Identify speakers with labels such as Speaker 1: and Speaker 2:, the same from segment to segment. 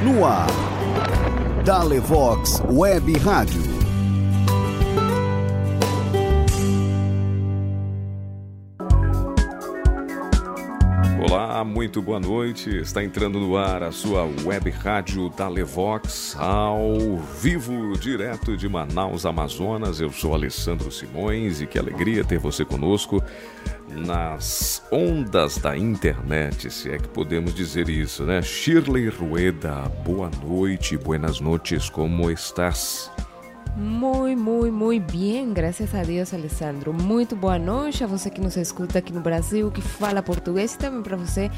Speaker 1: No ar. Dalevox Web Rádio.
Speaker 2: Olá, muito boa noite. Está entrando no ar a sua web rádio Dalevox, ao vivo, direto de Manaus, Amazonas. Eu sou Alessandro Simões e que alegria ter você conosco nas ondas da internet, se é que podemos dizer isso, né? Shirley Rueda, boa noite, buenas noches, como estás?
Speaker 3: Muito, muito, muito bem, graças a Deus, Alessandro. Muito boa noite a você que nos escuta aqui no Brasil, que fala português e também para você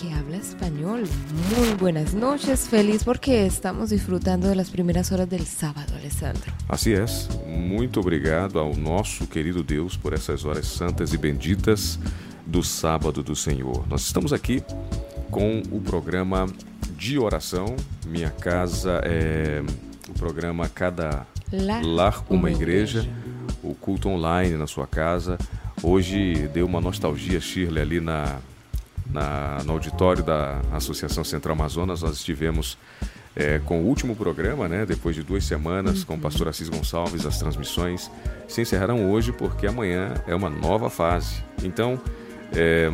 Speaker 3: que habla espanhol. Muy buenas noches, feliz porque estamos disfrutando de las primeras horas del sábado, Alessandro.
Speaker 2: Assim é. Muito obrigado ao nosso querido Deus por essas horas santas e benditas do sábado do Senhor. Nós estamos aqui com o programa de oração. Minha casa é o programa Cada
Speaker 3: Lar,
Speaker 2: Lar uma,
Speaker 3: uma
Speaker 2: igreja,
Speaker 3: igreja.
Speaker 2: o culto online na sua casa. Hoje deu uma nostalgia, Shirley, ali na, na, no auditório da Associação Central Amazonas. Nós estivemos é, com o último programa, né? Depois de duas semanas, com o pastor Assis Gonçalves, as transmissões se encerrarão hoje porque amanhã é uma nova fase. Então, é,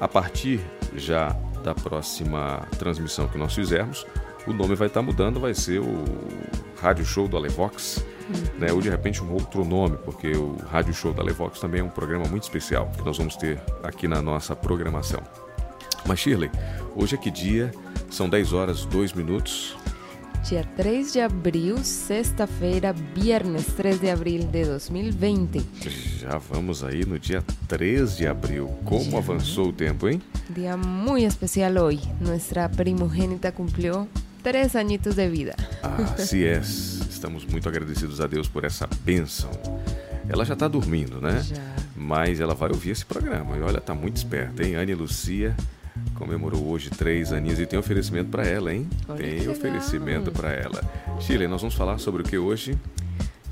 Speaker 2: a partir já da próxima transmissão que nós fizermos, o nome vai estar mudando, vai ser o Rádio Show do Alevox, né? ou de repente um outro nome, porque o Rádio Show do Alevox também é um programa muito especial que nós vamos ter aqui na nossa programação. Mas Shirley, hoje é que dia? São 10 horas 2 minutos.
Speaker 3: Dia 3 de abril, sexta-feira, viernes 3 de abril de 2020.
Speaker 2: Já vamos aí no dia 3 de abril. Como
Speaker 3: Já.
Speaker 2: avançou o tempo, hein?
Speaker 3: Día muy especial hoy. Nuestra primogénita cumplió tres añitos de vida.
Speaker 2: Assim é. Estamos muito agradecidos a Deus por essa bênção. Ela já está dormindo, né?
Speaker 3: Já.
Speaker 2: Mas ela vai ouvir esse programa. E olha, tá muito esperta, hein? Anne Lucia comemorou hoje três aninhos e tem oferecimento para ela, hein?
Speaker 3: Olha
Speaker 2: tem oferecimento para ela. Chile, nós vamos falar sobre o que hoje?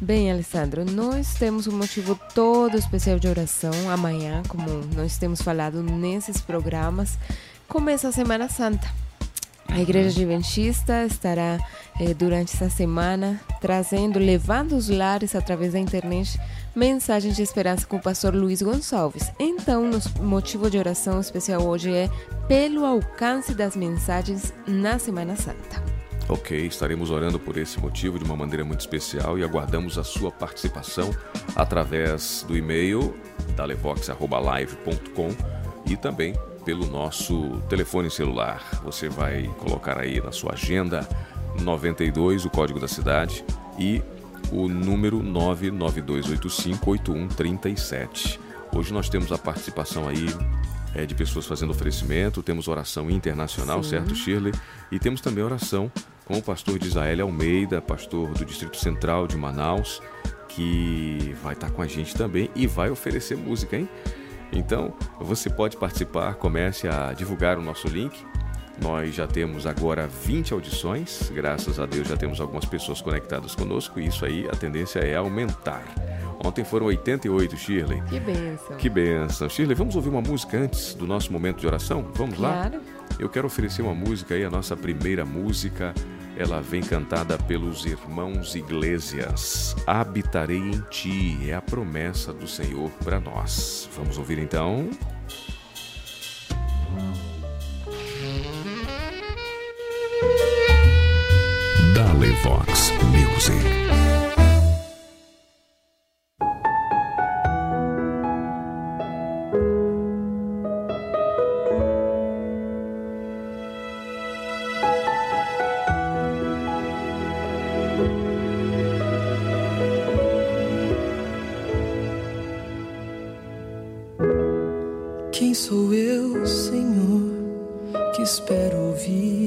Speaker 3: Bem, Alessandro, nós temos um motivo todo especial de oração amanhã, como nós temos falado nesses programas. Começa a Semana Santa. A Igreja Adventista estará eh, durante essa semana trazendo, levando os lares através da internet mensagens de esperança com o pastor Luiz Gonçalves. Então, nosso motivo de oração especial hoje é pelo alcance das mensagens na Semana Santa.
Speaker 2: Ok, estaremos orando por esse motivo de uma maneira muito especial e aguardamos a sua participação através do e-mail dalevox.live.com e também pelo nosso telefone celular. Você vai colocar aí na sua agenda 92 o código da cidade e o número 992858137. Hoje nós temos a participação aí é, de pessoas fazendo oferecimento, temos oração internacional,
Speaker 3: Sim.
Speaker 2: certo, Shirley? E temos também oração com o pastor de Israel Almeida, pastor do Distrito Central de Manaus, que vai estar com a gente também e vai oferecer música, hein? Então, você pode participar, comece a divulgar o nosso link. Nós já temos agora 20 audições, graças a Deus já temos algumas pessoas conectadas conosco e isso aí a tendência é aumentar. Ontem foram 88, Shirley.
Speaker 3: Que bênção!
Speaker 2: Que benção. Shirley, vamos ouvir uma música antes do nosso momento de oração? Vamos lá?
Speaker 3: Claro.
Speaker 2: Eu quero oferecer uma música aí, a nossa primeira música. Ela vem cantada pelos irmãos Iglesias. Habitarei em ti, é a promessa do Senhor para nós. Vamos ouvir então?
Speaker 1: Dale Vox Music.
Speaker 4: Sou eu, Senhor, que espero ouvir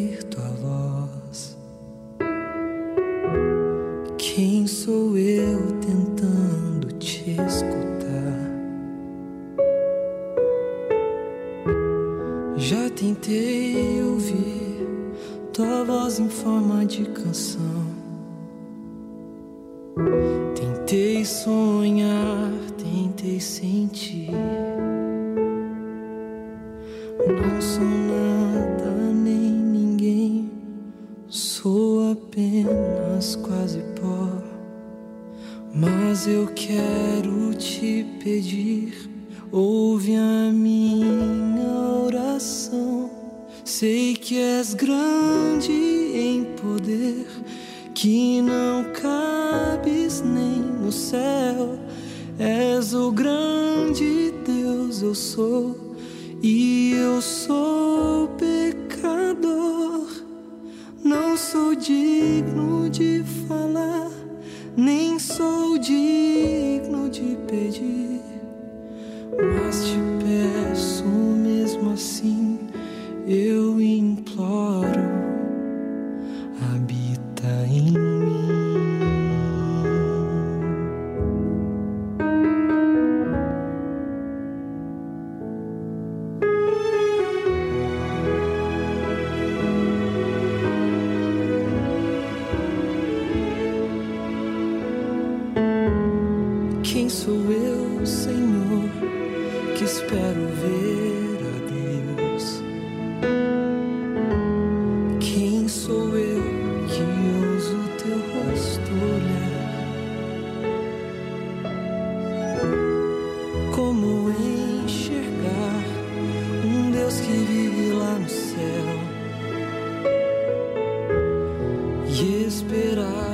Speaker 5: e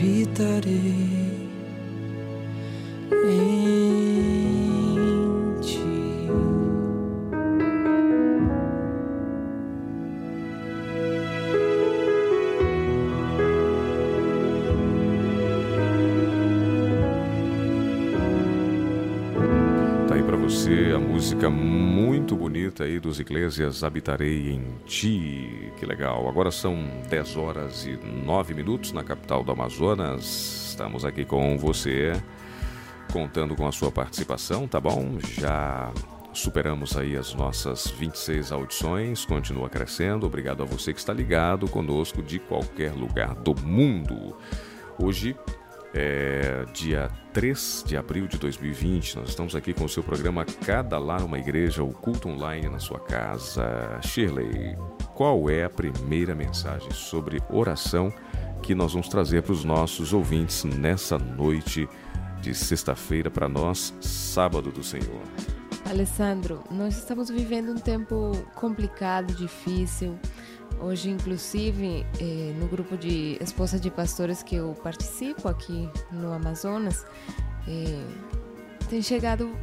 Speaker 5: habitarei em ti.
Speaker 2: Tá aí pra você a música bonita aí dos Iglesias Habitarei em Ti. Que legal. Agora são 10 horas e 9 minutos na capital do Amazonas. Estamos aqui com você, contando com a sua participação, tá bom? Já superamos aí as nossas 26 audições, continua crescendo. Obrigado a você que está ligado conosco de qualquer lugar do mundo. Hoje é dia 3 de abril de 2020. Nós estamos aqui com o seu programa Cada Lar uma Igreja, o culto online na sua casa. Shirley, qual é a primeira mensagem sobre oração que nós vamos trazer para os nossos ouvintes nessa noite de sexta-feira para nós, sábado do Senhor?
Speaker 3: Alessandro, nós estamos vivendo um tempo complicado, difícil. Hoje, inclusive, eh, no grupo de esposas de pastores que eu participo aqui no Amazonas, eh, tem chegado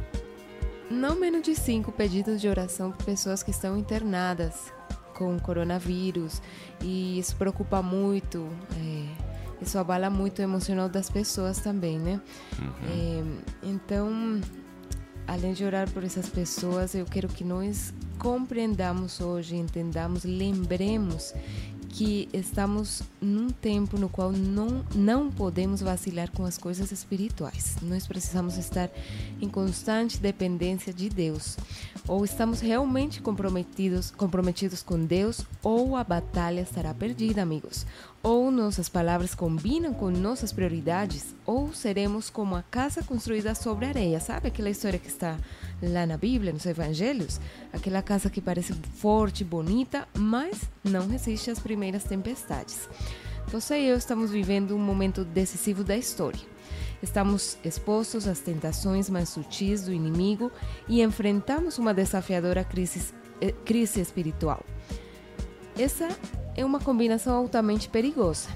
Speaker 3: não menos de cinco pedidos de oração por pessoas que estão internadas com o coronavírus e isso preocupa muito. É, isso abala muito o emocional das pessoas também, né? É, então, além de orar por essas pessoas, eu quero que nós compreendamos hoje, entendamos, lembremos que estamos num tempo no qual não, não podemos vacilar com as coisas espirituais. Nós precisamos estar em constante dependência de Deus. Ou estamos realmente comprometidos, comprometidos com Deus, ou a batalha estará perdida, amigos. Ou nossas palavras combinam com nossas prioridades, ou seremos como a casa construída sobre areia. Sabe aquela história que está lá na Bíblia, nos Evangelhos? Aquela casa que parece forte, bonita, mas não resiste às primeiras tempestades. Você e eu estamos vivendo um momento decisivo da história. Estamos expostos às tentações mais sutis do inimigo e enfrentamos uma desafiadora crise, eh, crise espiritual. Essa é uma combinação altamente perigosa.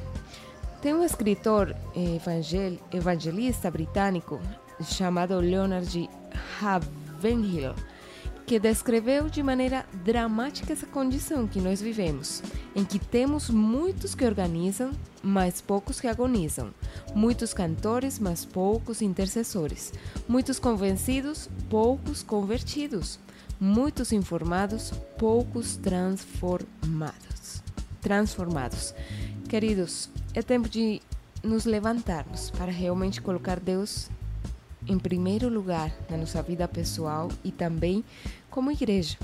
Speaker 3: Tem um escritor evangel evangelista britânico chamado Leonard Ravenhill que descreveu de maneira dramática essa condição que nós vivemos, em que temos muitos que organizam, mas poucos que agonizam, muitos cantores, mas poucos intercessores, muitos convencidos, poucos convertidos, muitos informados, poucos transformados. Transformados. Queridos, é tempo de nos levantarmos para realmente colocar Deus em primeiro lugar na nossa vida pessoal e também como igreja.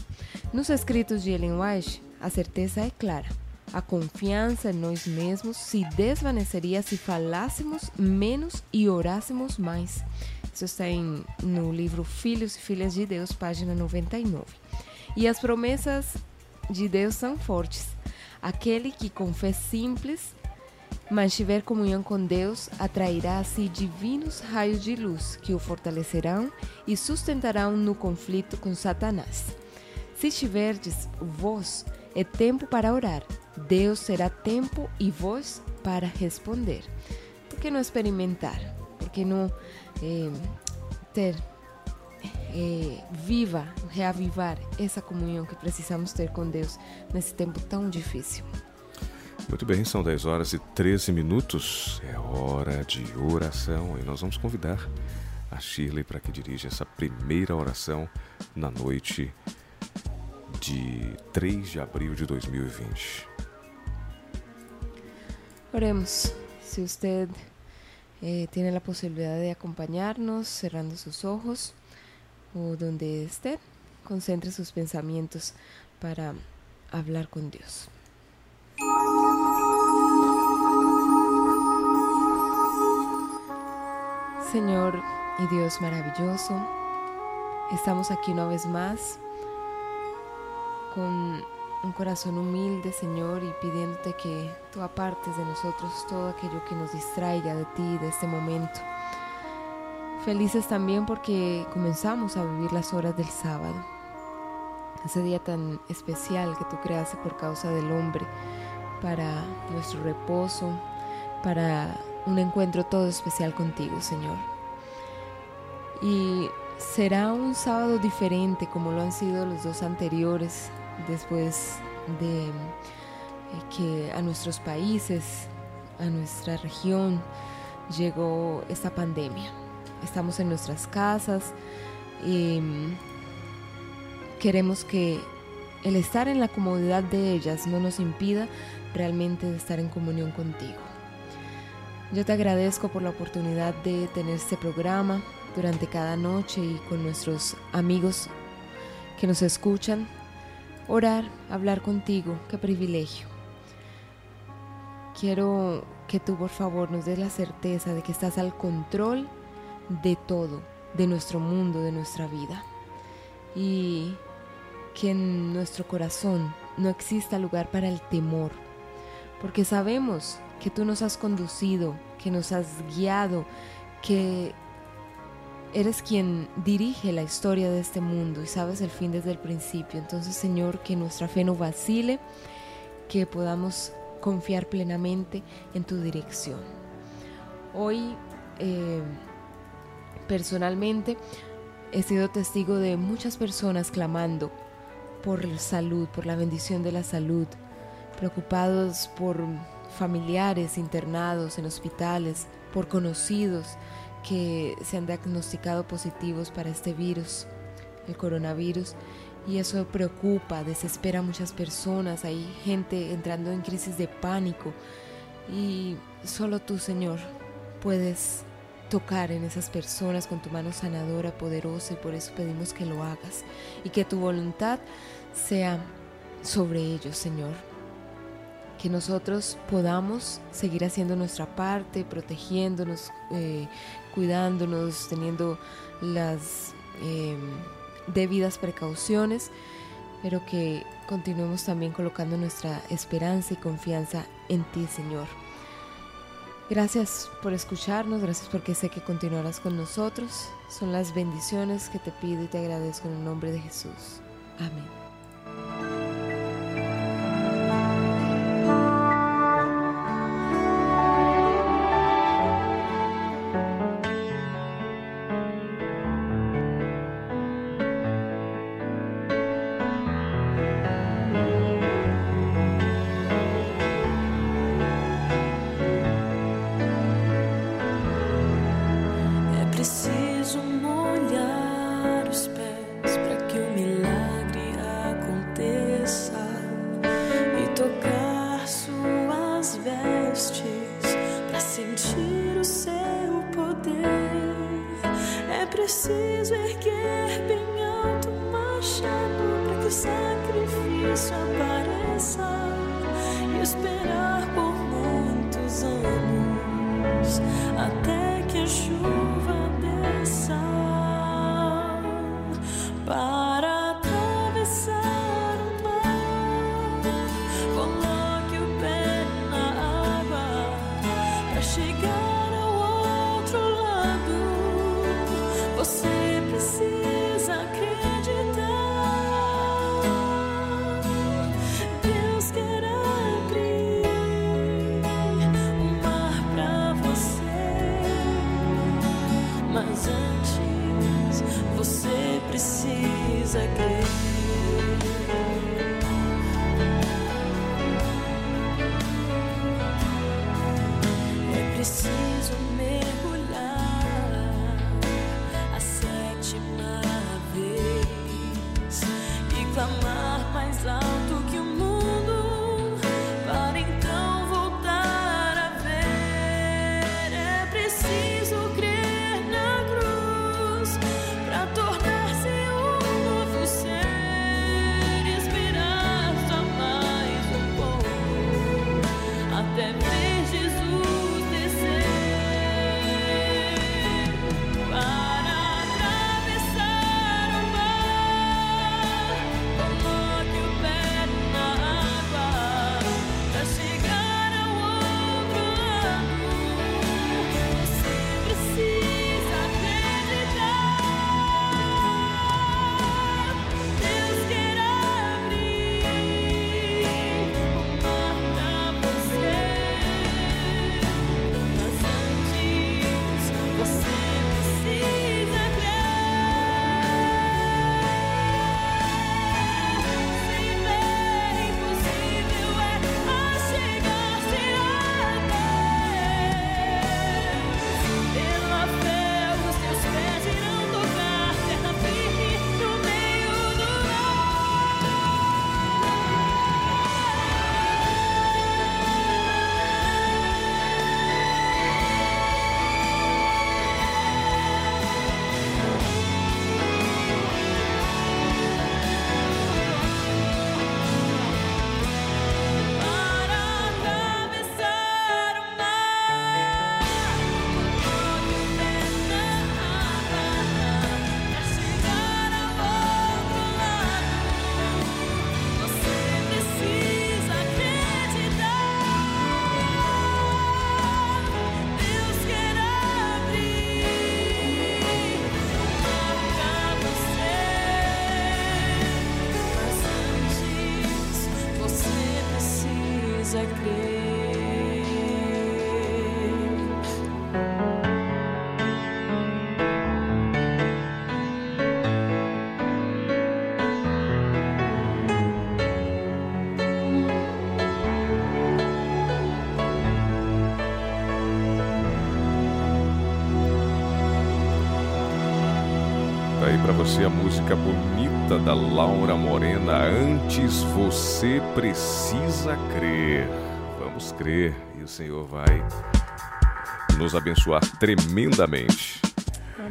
Speaker 3: Nos escritos de Ellen White, a certeza é clara. A confiança em nós mesmos se desvaneceria se falássemos menos e orássemos mais. Isso está em, no livro Filhos e Filhas de Deus, página 99. E as promessas de Deus são fortes. Aquele que com fé simples mantiver comunhão com Deus atrairá a si divinos raios de luz que o fortalecerão e sustentarão no conflito com Satanás. Se tiverdes vós, é tempo para orar. Deus será tempo e voz para responder. Por que não experimentar? Por que não eh, ter eh, viva, reavivar essa comunhão que precisamos ter com Deus nesse tempo tão difícil?
Speaker 2: Muito bem, são 10 horas e 13 minutos. É hora de oração e nós vamos convidar a Shirley para que dirija essa primeira oração na noite de 3 de abril de 2020.
Speaker 3: Oremos. Si usted eh, tiene la posibilidad de acompañarnos cerrando sus ojos o donde esté, concentre sus pensamientos para hablar con Dios. Señor y Dios maravilloso, estamos aquí una vez más con un corazón humilde, Señor, y pidiéndote que tú apartes de nosotros todo aquello que nos distraiga de ti, de este momento. Felices también porque comenzamos a vivir las horas del sábado, ese día tan especial que tú creaste por causa del hombre, para nuestro reposo, para un encuentro todo especial contigo, Señor. Y será un sábado diferente como lo han sido los dos anteriores después de eh, que a nuestros países, a nuestra región llegó esta pandemia. Estamos en nuestras casas y mm, queremos que el estar en la comodidad de ellas no nos impida realmente estar en comunión contigo. Yo te agradezco por la oportunidad de tener este programa durante cada noche y con nuestros amigos que nos escuchan. Orar, hablar contigo, qué privilegio. Quiero que tú por favor nos des la certeza de que estás al control de todo, de nuestro mundo, de nuestra vida. Y que en nuestro corazón no exista lugar para el temor, porque sabemos que tú nos has conducido, que nos has guiado, que eres quien dirige la historia de este mundo y sabes el fin desde el principio. Entonces, Señor, que nuestra fe no vacile, que podamos confiar plenamente en tu dirección. Hoy, eh, personalmente, he sido testigo de muchas personas clamando
Speaker 6: por salud, por la bendición de la salud, preocupados por familiares internados en hospitales, por conocidos que se han diagnosticado positivos para este virus, el coronavirus, y eso preocupa, desespera a muchas personas, hay gente entrando en crisis de pánico y solo tú, Señor, puedes tocar en esas personas con tu mano sanadora, poderosa, y por eso pedimos que lo hagas y que tu voluntad sea sobre ellos, Señor. Que nosotros podamos seguir haciendo nuestra parte, protegiéndonos, eh, cuidándonos, teniendo las eh, debidas precauciones, pero que continuemos también colocando nuestra esperanza y confianza en ti, Señor. Gracias por escucharnos, gracias porque sé que continuarás con nosotros. Son las bendiciones que te pido y te agradezco en el nombre de Jesús. Amén.
Speaker 2: Você a música bonita da Laura Morena. Antes você precisa crer. Vamos crer e o Senhor vai nos abençoar tremendamente.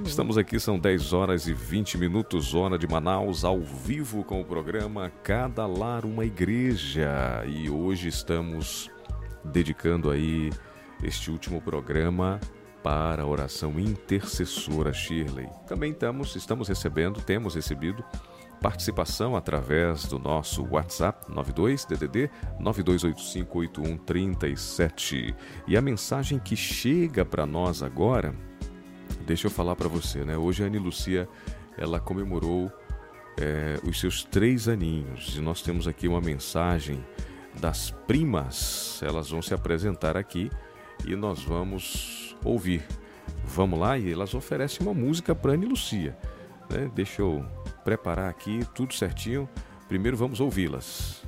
Speaker 2: Estamos aqui, são 10 horas e 20 minutos, zona de Manaus, ao vivo com o programa Cada Lar uma Igreja. E hoje estamos dedicando aí este último programa para a oração intercessora Shirley. Também estamos, estamos recebendo, temos recebido participação através do nosso WhatsApp 92 DDD 92858137. E a mensagem que chega para nós agora, deixa eu falar para você, né? Hoje a Anne Lucia ela comemorou é, os seus três aninhos e nós temos aqui uma mensagem das primas. Elas vão se apresentar aqui e nós vamos ouvir. Vamos lá e elas oferecem uma música para Anne Lucia. Né? Deixa eu preparar aqui tudo certinho. Primeiro vamos ouvi-las.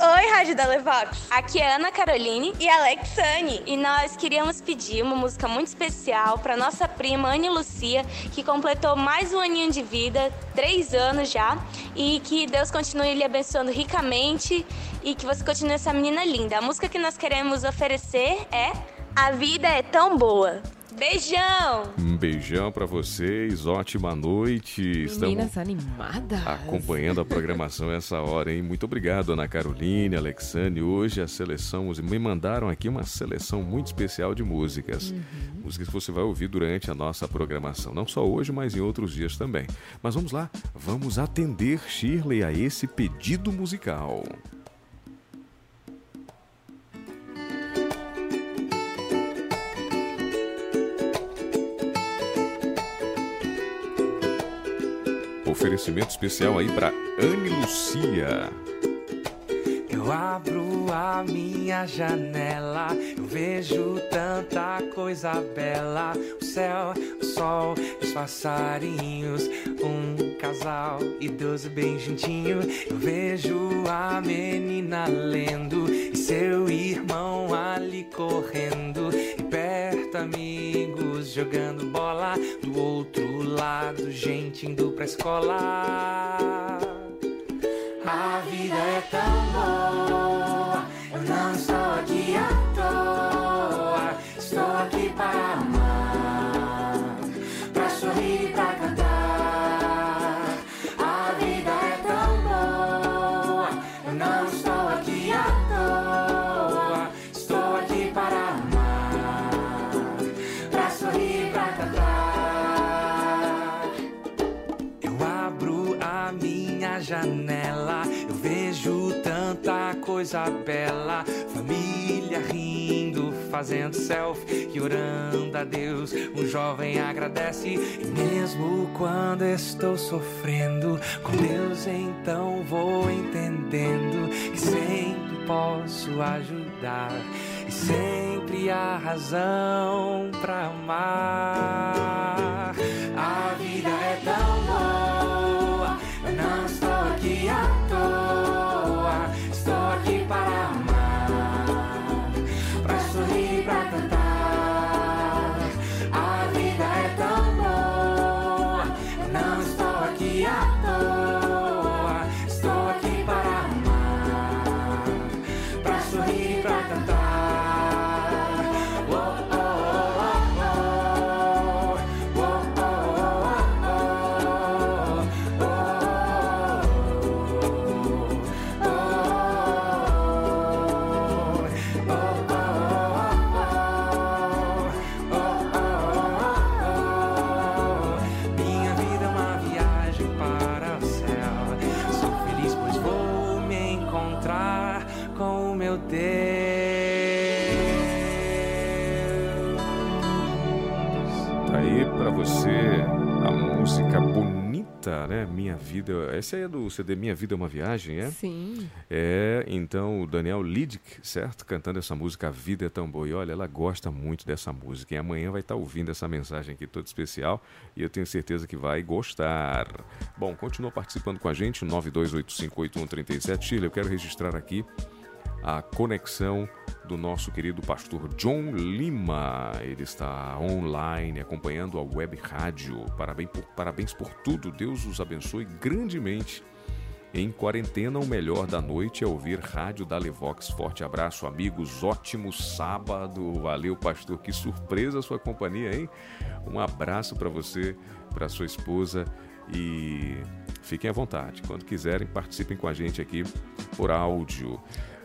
Speaker 7: Oi, Rádio da Levox. Aqui é Ana Caroline e Alexane. E nós queríamos pedir uma música muito especial para nossa prima Anne Lucia, que completou mais um aninho de vida, três anos já. E que Deus continue lhe abençoando ricamente e que você continue essa menina linda. A música que nós queremos oferecer é A Vida é Tão Boa. Beijão!
Speaker 2: Um beijão para vocês, ótima noite.
Speaker 3: Meninas
Speaker 2: Estamos
Speaker 3: animadas.
Speaker 2: acompanhando a programação essa hora, hein? Muito obrigado, Ana Caroline, Alexane. Hoje a seleção, me mandaram aqui uma seleção muito especial de músicas. Músicas que você vai ouvir durante a nossa programação. Não só hoje, mas em outros dias também. Mas vamos lá, vamos atender Shirley a esse pedido musical. Oferecimento especial aí para Anne Lucia.
Speaker 4: Eu abro a minha janela, eu vejo tanta coisa bela. O céu, o sol, os passarinhos, um casal idoso bem juntinho. Eu vejo a menina lendo e seu irmão ali correndo. E perto jogando bola, do outro lado gente indo pra escola. A vida é tão boa, eu não estou aqui à toa. Estou aqui para amar, coisa bela. Família rindo, fazendo selfie e orando a Deus. Um jovem agradece, e mesmo quando estou sofrendo, com Deus então vou entendendo que sempre posso ajudar. E sempre há razão pra amar. A vida é tão aqui para Vida.
Speaker 2: Essa aí é do CD Minha Vida é uma Viagem, é?
Speaker 3: Sim.
Speaker 2: É, então o Daniel Lidick, certo? Cantando essa música A Vida é Tão Boa. E olha, ela gosta muito dessa música. E amanhã vai estar ouvindo essa mensagem aqui toda especial. E eu tenho certeza que vai gostar. Bom, continua participando com a gente, 92858137. Chile, eu quero registrar aqui a conexão do nosso querido pastor John Lima. Ele está online acompanhando a web rádio. Parabéns por, parabéns por tudo. Deus os abençoe grandemente. Em quarentena, o melhor da noite é ouvir Rádio da Levox. Forte abraço, amigos. Ótimo sábado. Valeu, pastor. Que surpresa a sua companhia, hein? Um abraço para você, para sua esposa e fiquem à vontade. Quando quiserem, participem com a gente aqui por áudio.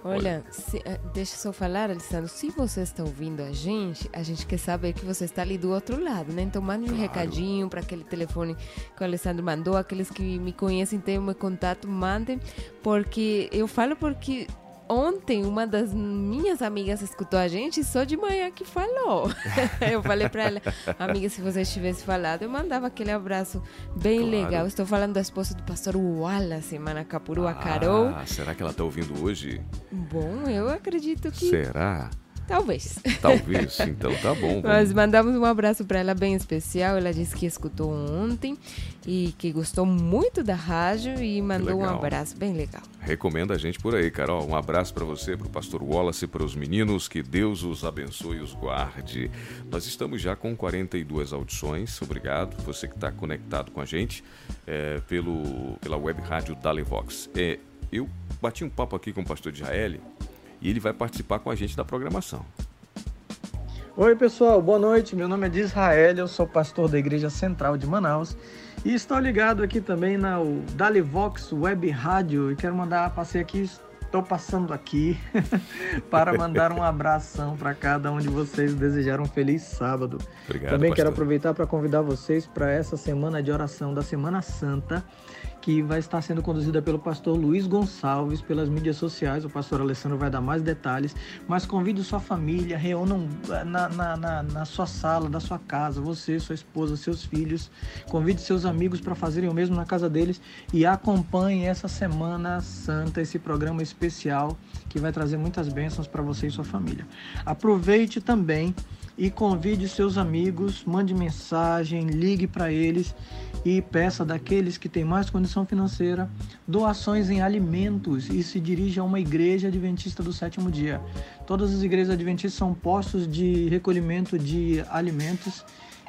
Speaker 3: Olha, se, eh, deixa eu só falar, Alessandro. Se você está ouvindo a gente, a gente quer saber que você está ali do outro lado, né? Então mande um recadinho para aquele telefone que o Alessandro mandou. Aqueles que me conhecem, têm o meu contato, mandem. Porque eu falo porque ontem uma das minhas amigas escutou a gente e só de manhã que falou. eu falei para ela, amiga, se você tivesse falado, eu mandava aquele abraço bem
Speaker 2: Claro.
Speaker 3: legal. Estou falando da esposa do pastor Wallace Manacapuru, a Carol.
Speaker 2: Ah, será que ela está ouvindo hoje?
Speaker 3: Bom, eu acredito que
Speaker 2: Será?
Speaker 3: Talvez.
Speaker 2: Talvez. Então tá bom. Vamos...
Speaker 3: mandamos um abraço para ela bem especial. Ela disse que escutou ontem e que gostou muito da rádio e mandou um abraço bem legal.
Speaker 2: Recomenda a gente por aí, Carol. Um abraço para você, para o pastor Wallace, para os meninos. Que Deus os abençoe e os guarde. Nós estamos já com 42 audições. Obrigado. Você que está conectado com a gente é, pelo, pela web rádio Dalevox. É, eu bati um papo aqui com o pastor Israel e ele vai participar com a gente da programação.
Speaker 8: Oi pessoal, boa noite. Meu nome é Disrael, eu sou pastor da Igreja Central de Manaus e estou ligado aqui também na Dalivox Web Rádio e quero mandar, passei aqui, estou passando aqui para mandar um abração para cada um de vocês, desejar um feliz sábado.
Speaker 2: Obrigado,
Speaker 8: também quero
Speaker 2: pastor.
Speaker 8: aproveitar para convidar vocês para essa semana de oração da Semana Santa, que vai estar sendo conduzida pelo pastor Luiz Gonçalves pelas mídias sociais. O pastor Alessandro vai dar mais detalhes, mas convide sua família, reúnam na, na, na, na sua sala, da sua casa, você, sua esposa, seus filhos. Convide seus amigos para fazerem o mesmo na casa deles e acompanhe essa Semana Santa, esse programa especial que vai trazer muitas bênçãos para você e sua família. Aproveite também e convide seus amigos, mande mensagem, ligue para eles e peça daqueles que têm mais condição financeira doações em alimentos e se dirija a uma igreja adventista do sétimo dia. Todas as igrejas adventistas são postos de recolhimento de alimentos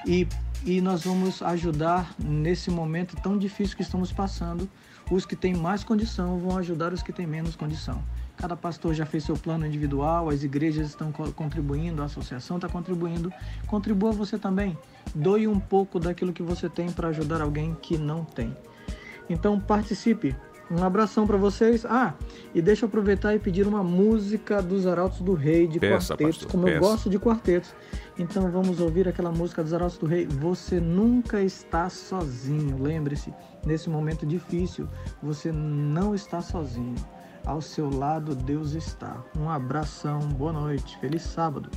Speaker 8: e, e nós vamos ajudar nesse momento tão difícil que estamos passando. Os que têm mais condição vão ajudar os que têm menos condição. Cada pastor já fez seu plano individual, as igrejas estão co- contribuindo, a associação está contribuindo. Contribua você também. Doe um pouco daquilo que você tem para ajudar alguém que não tem. Então participe. Um abração para vocês. Ah, e deixa eu aproveitar e pedir uma música dos Arautos do Rei de
Speaker 2: Peça,
Speaker 8: quartetos,
Speaker 2: pastor,
Speaker 8: como eu
Speaker 2: peça.
Speaker 8: gosto de quartetos. Então vamos ouvir aquela música dos Arautos do Rei. Você nunca está sozinho. Lembre-se, nesse momento difícil, você não está sozinho. Ao seu lado Deus está. Um abração, boa noite, feliz sábado.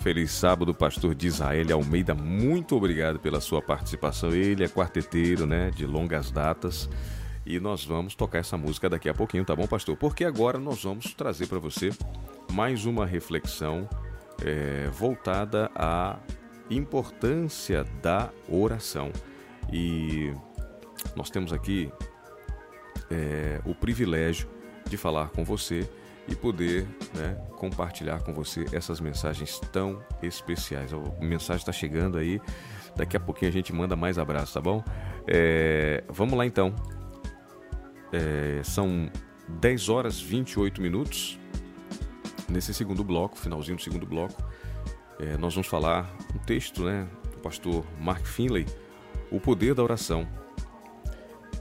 Speaker 2: Feliz sábado, pastor de Israel Almeida. Muito obrigado pela sua participação. Ele é quarteteiro, né, de longas datas. E nós vamos tocar essa música daqui a pouquinho, tá bom, pastor? Porque agora nós vamos trazer para você mais uma reflexão é, voltada à importância da oração. E nós temos aqui é, o privilégio de falar com você e poder né, compartilhar com você essas mensagens tão especiais. A mensagem está chegando aí, daqui a pouquinho a gente manda mais abraços, tá bom? É, vamos lá então. É, são 10 horas 28 minutos. Nesse segundo bloco, finalzinho do segundo bloco, é, nós vamos falar um texto né, do pastor Mark Finley, O Poder da Oração.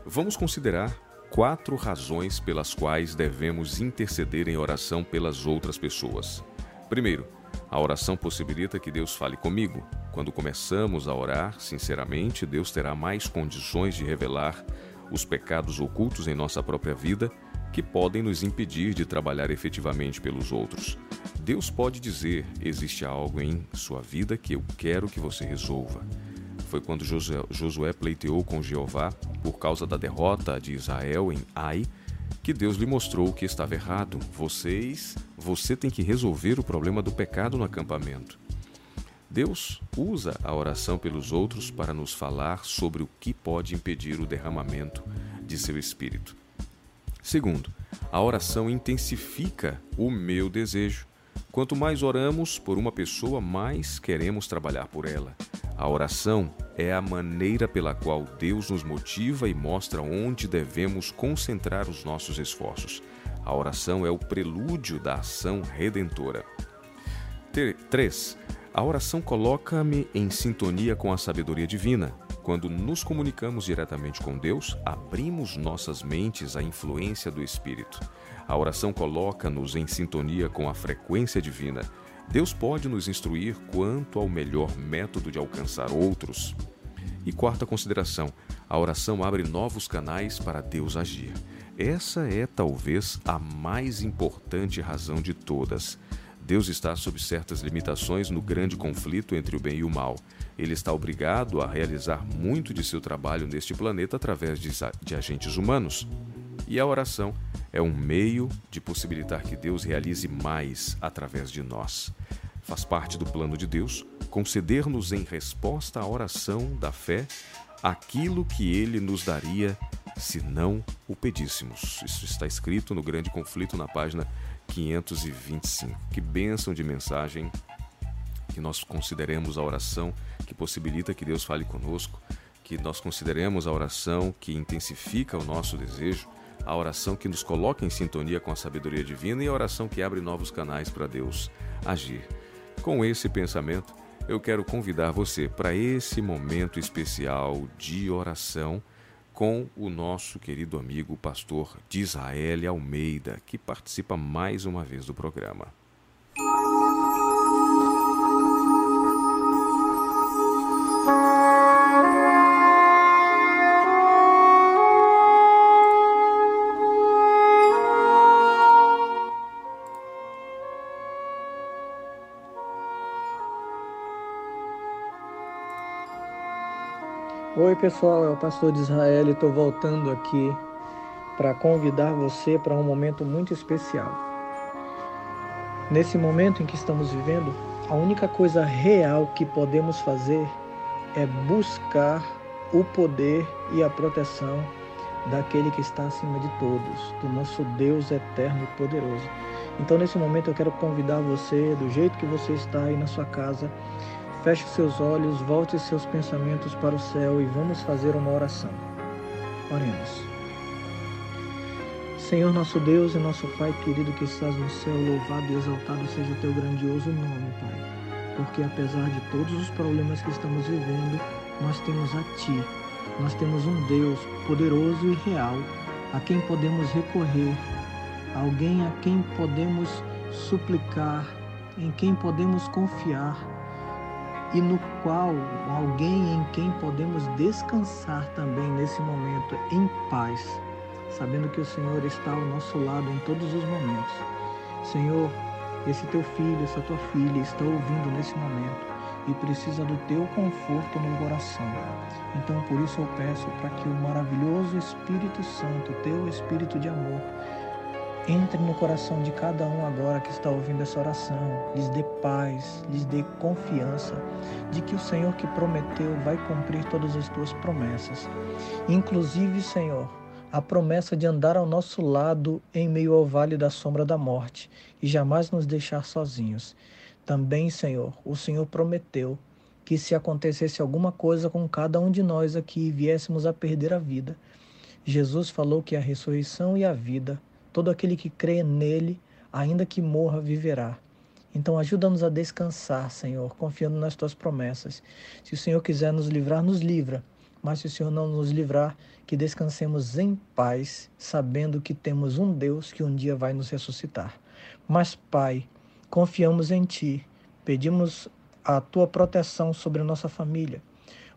Speaker 2: Vamos considerar quatro razões pelas quais devemos interceder em oração pelas outras pessoas. Primeiro, a oração possibilita que Deus fale comigo. Quando começamos a orar sinceramente, Deus terá mais condições de revelar os pecados ocultos em nossa própria vida que podem nos impedir de trabalhar efetivamente pelos outros. Deus pode dizer: existe algo em sua vida que eu quero que você resolva. Foi quando Josué, Josué pleiteou com Jeová por causa da derrota de Israel em Ai que Deus lhe mostrou que estava errado. Vocês, você tem que resolver o problema do pecado no acampamento. Deus usa a oração pelos outros para nos falar sobre o que pode impedir o derramamento de seu espírito. Segundo, a oração intensifica o meu desejo. Quanto mais oramos por uma pessoa, mais queremos trabalhar por ela. A oração é a maneira pela qual Deus nos motiva e mostra onde devemos concentrar os nossos esforços. A oração é o prelúdio da ação redentora. 3. A oração coloca-me em sintonia com a sabedoria divina. Quando nos comunicamos diretamente com Deus, abrimos nossas mentes à influência do Espírito. A oração coloca-nos em sintonia com a frequência divina. Deus pode nos instruir quanto ao melhor método de alcançar outros. E quarta consideração: a oração abre novos canais para Deus agir. Essa é talvez a mais importante razão de todas. Deus está sob certas limitações no grande conflito entre o bem e o mal. Ele está obrigado a realizar muito de seu trabalho neste planeta através de, agentes humanos. E a oração é um meio de possibilitar que Deus realize mais através de nós. Faz parte do plano de Deus conceder-nos em resposta à oração da fé aquilo que ele nos daria se não o pedíssemos. Isso está escrito no Grande Conflito na página 525. Que bênção de mensagem que nós consideremos a oração que possibilita que Deus fale conosco, que nós consideremos a oração que intensifica o nosso desejo, a oração que nos coloca em sintonia com a sabedoria divina e a oração que abre novos canais para Deus agir. Com esse pensamento, eu quero convidar você para esse momento especial de oração com o nosso querido amigo pastor de Israel Almeida, que participa mais uma vez do programa.
Speaker 8: Oi, pessoal, é o pastor de Israel e estou voltando aqui para convidar você para um momento muito especial. Nesse momento em que estamos vivendo, a única coisa real que podemos fazer é buscar o poder e a proteção daquele que está acima de todos, do nosso Deus eterno e poderoso. Então, nesse momento, eu quero convidar você, do jeito que você está aí na sua casa, Feche seus olhos, volte seus pensamentos para o céu e vamos fazer uma oração. Oremos. Senhor nosso Deus e nosso Pai querido que estás no céu, louvado e exaltado seja o teu grandioso nome, Pai. Porque apesar de todos os problemas que estamos vivendo, nós temos a Ti. Nós temos um Deus poderoso e real a quem podemos recorrer, alguém a quem podemos suplicar, em quem podemos confiar e no qual alguém em quem podemos descansar também nesse momento em paz, sabendo que o Senhor está ao nosso lado em todos os momentos. Senhor, esse teu filho, essa tua filha está ouvindo nesse momento e precisa do teu conforto no coração. Então, por isso eu peço para que o maravilhoso Espírito Santo, teu Espírito de amor, entre no coração de cada um agora que está ouvindo essa oração, lhes dê paz, lhes dê confiança de que o Senhor que prometeu vai cumprir todas as tuas promessas. Inclusive, Senhor, a promessa de andar ao nosso lado em meio ao vale da sombra da morte e jamais nos deixar sozinhos. Também, Senhor, o Senhor prometeu que se acontecesse alguma coisa com cada um de nós aqui e viéssemos a perder a vida, Jesus falou que a ressurreição e a vida Todo aquele que crê nele, ainda que morra, viverá. Então ajuda-nos a descansar, Senhor, confiando nas tuas promessas. Se o Senhor quiser nos livrar, nos livra. Mas se o Senhor não nos livrar, que descansemos em paz, sabendo que temos um Deus que um dia vai nos ressuscitar. Mas, Pai, confiamos em Ti, pedimos a Tua proteção sobre a nossa família.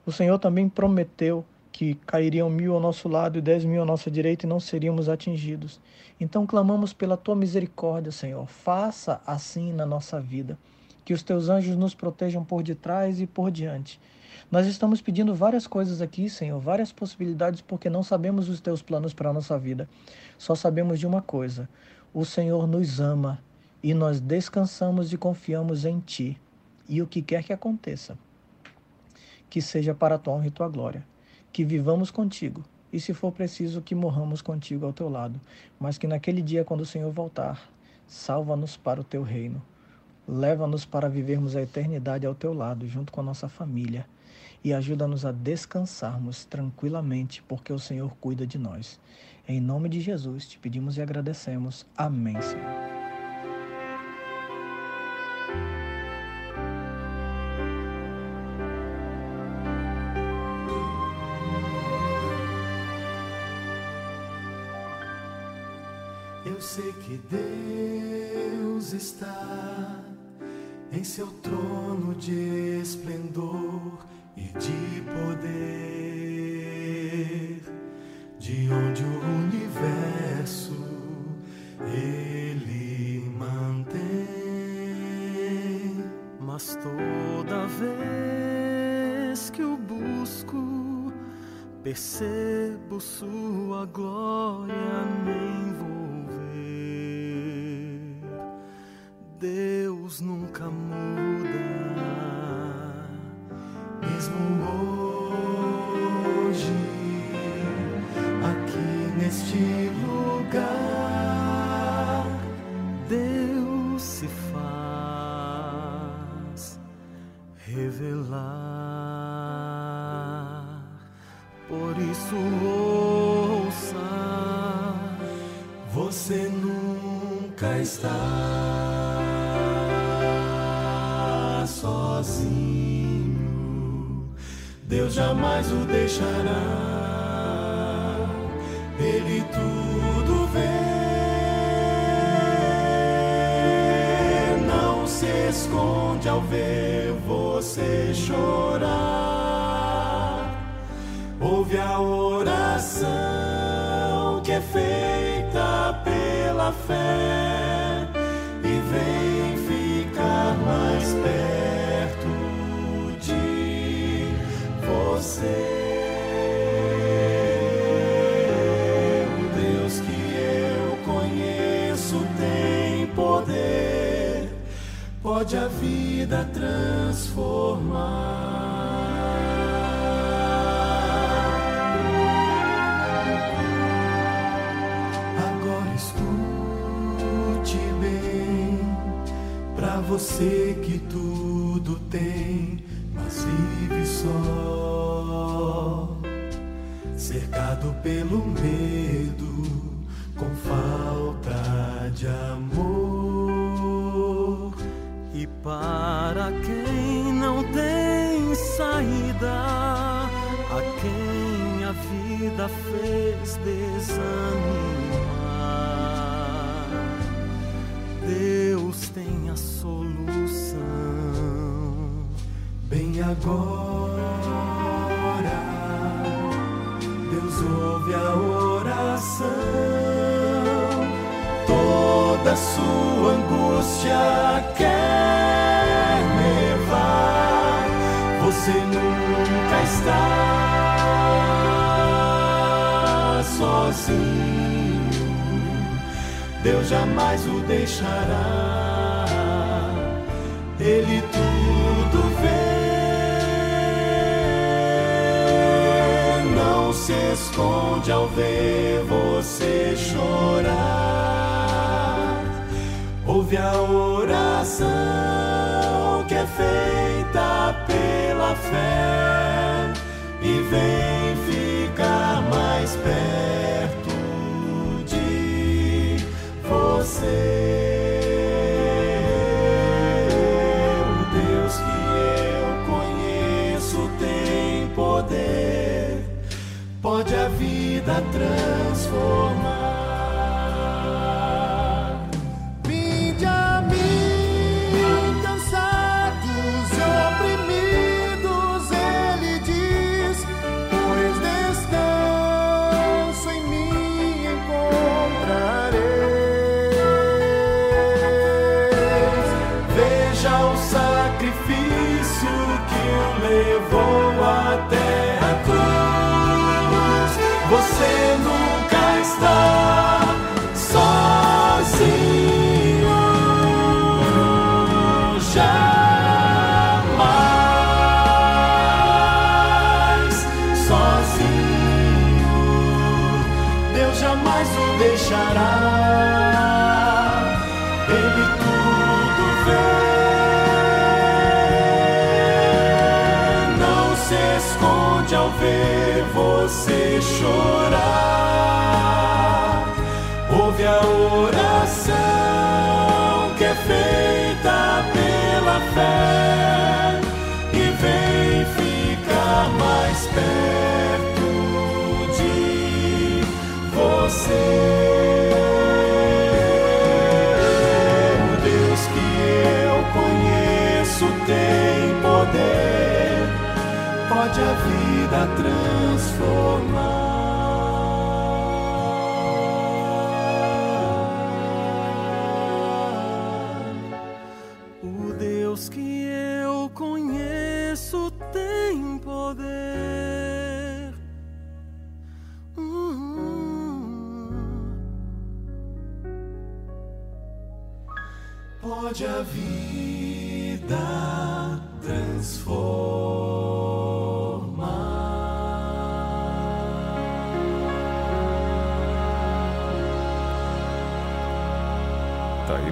Speaker 8: O Senhor também prometeu que cairiam mil ao nosso lado e dez mil à nossa direita e não seríamos atingidos. Então clamamos pela tua misericórdia, Senhor. Faça assim na nossa vida. Que os teus anjos nos protejam por detrás e por diante. Nós estamos pedindo várias coisas aqui, Senhor, várias possibilidades, porque não sabemos os teus planos para a nossa vida. Só sabemos de uma coisa: o Senhor nos ama e nós descansamos e confiamos em Ti. E o que quer que aconteça, que seja para a tua honra e tua glória que vivamos contigo e, se for preciso, que morramos contigo ao teu lado, mas que naquele dia, quando o Senhor voltar, salva-nos para o teu reino. Leva-nos para vivermos a eternidade ao teu lado, junto com a nossa família, e ajuda-nos a descansarmos tranquilamente, porque o Senhor cuida de nós. Em nome de Jesus te pedimos e agradecemos. Amém, Senhor.
Speaker 9: Deus está em seu trono de esplendor e de poder, de onde o universo ele mantém. Mas toda vez que o busco, percebo sua glória me envolver. Nunca muda, Deus jamais o deixará. Ele tudo vê. Não se esconde ao ver você chorar. Ouve a oração que é feita pela fé pode a vida transformar. Agora escute bem, pra você que tudo tem, mas vive só, cercado pelo medo, com falta de amor. Para quem não tem saída, a quem a vida fez desanimar, Deus tem a solução. Bem agora, Deus ouve a oração toda sua angústia quer está sozinho. Deus jamais o deixará. Ele tudo vê. Não se esconde ao ver você chorar. Ouve a oração que é feita pela fé e vem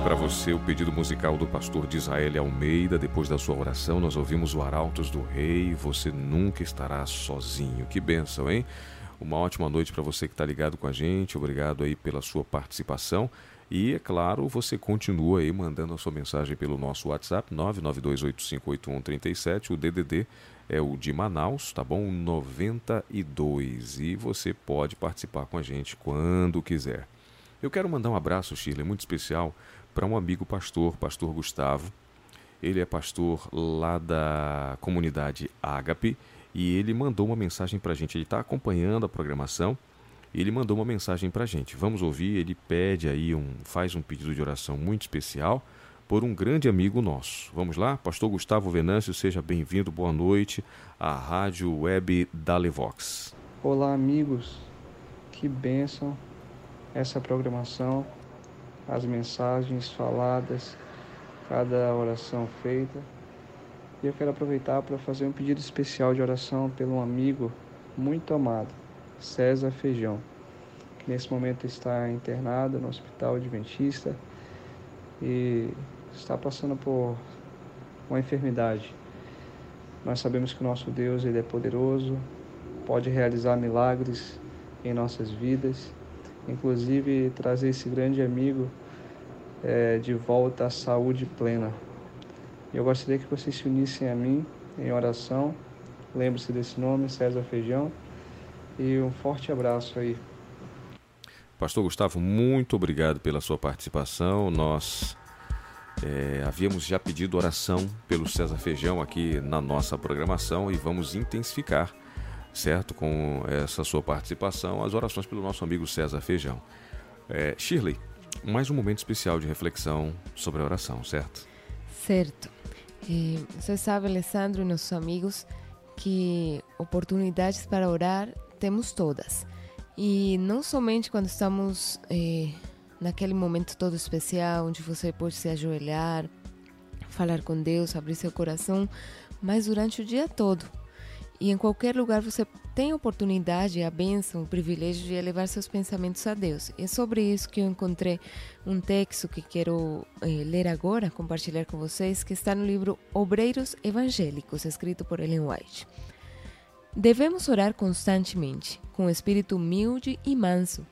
Speaker 2: para você o pedido musical do pastor de Israel Almeida. Depois da sua oração, nós ouvimos o Arautos do Rei. Você nunca estará sozinho. Que bênção, hein? Uma ótima noite para você que está ligado com a gente. Obrigado aí pela sua participação. E, é claro, você continua aí mandando a sua mensagem pelo nosso WhatsApp, 992858137. O DDD é o de Manaus, tá bom? 92. E você pode participar com a gente quando quiser. Eu quero mandar um abraço, Shirley, muito especial para um amigo pastor, pastor Gustavo. Ele é pastor lá da comunidade Ágape e ele mandou uma mensagem para a gente. Ele está acompanhando a programação e ele mandou uma mensagem para a gente. Vamos ouvir. Ele pede aí um, faz um pedido de oração muito especial por um grande amigo nosso. Vamos lá, Pastor Gustavo Venâncio, seja bem-vindo. Boa noite à Rádio Web da Levox.
Speaker 10: Olá, amigos. Que bênção essa programação, as mensagens faladas, cada oração feita. E eu quero aproveitar para fazer um pedido especial de oração pelo amigo muito amado, César Feijão, que nesse momento está internado no Hospital Adventista e está passando por uma enfermidade. Nós sabemos que o nosso Deus ele é poderoso, pode realizar milagres em nossas vidas inclusive trazer esse grande amigo é, de volta à saúde plena. Eu gostaria que vocês se unissem a mim em oração. Lembre-se desse nome, César Feijão. E um forte abraço aí.
Speaker 2: Pastor Gustavo, muito obrigado pela sua participação. Nós é, havíamos já pedido oração pelo César Feijão aqui na nossa programação e vamos intensificar certo? Com essa sua participação, as orações pelo nosso amigo César Feijão. É, Shirley, mais um momento especial de reflexão sobre a oração, certo?
Speaker 3: Certo. É, você sabe, Alessandro e nossos amigos, que oportunidades para orar temos todas. E não somente quando estamos é, naquele momento todo especial, onde você pode se ajoelhar, falar com Deus, abrir seu coração, mas durante o dia todo e em qualquer lugar você tem a oportunidade, a bênção, o privilégio de elevar seus pensamentos a Deus. É sobre isso que eu encontrei um texto que quero eh, ler agora, compartilhar com vocês, que está no livro Obreiros Evangélicos, escrito por Ellen White. Devemos orar constantemente, com espírito humilde e manso.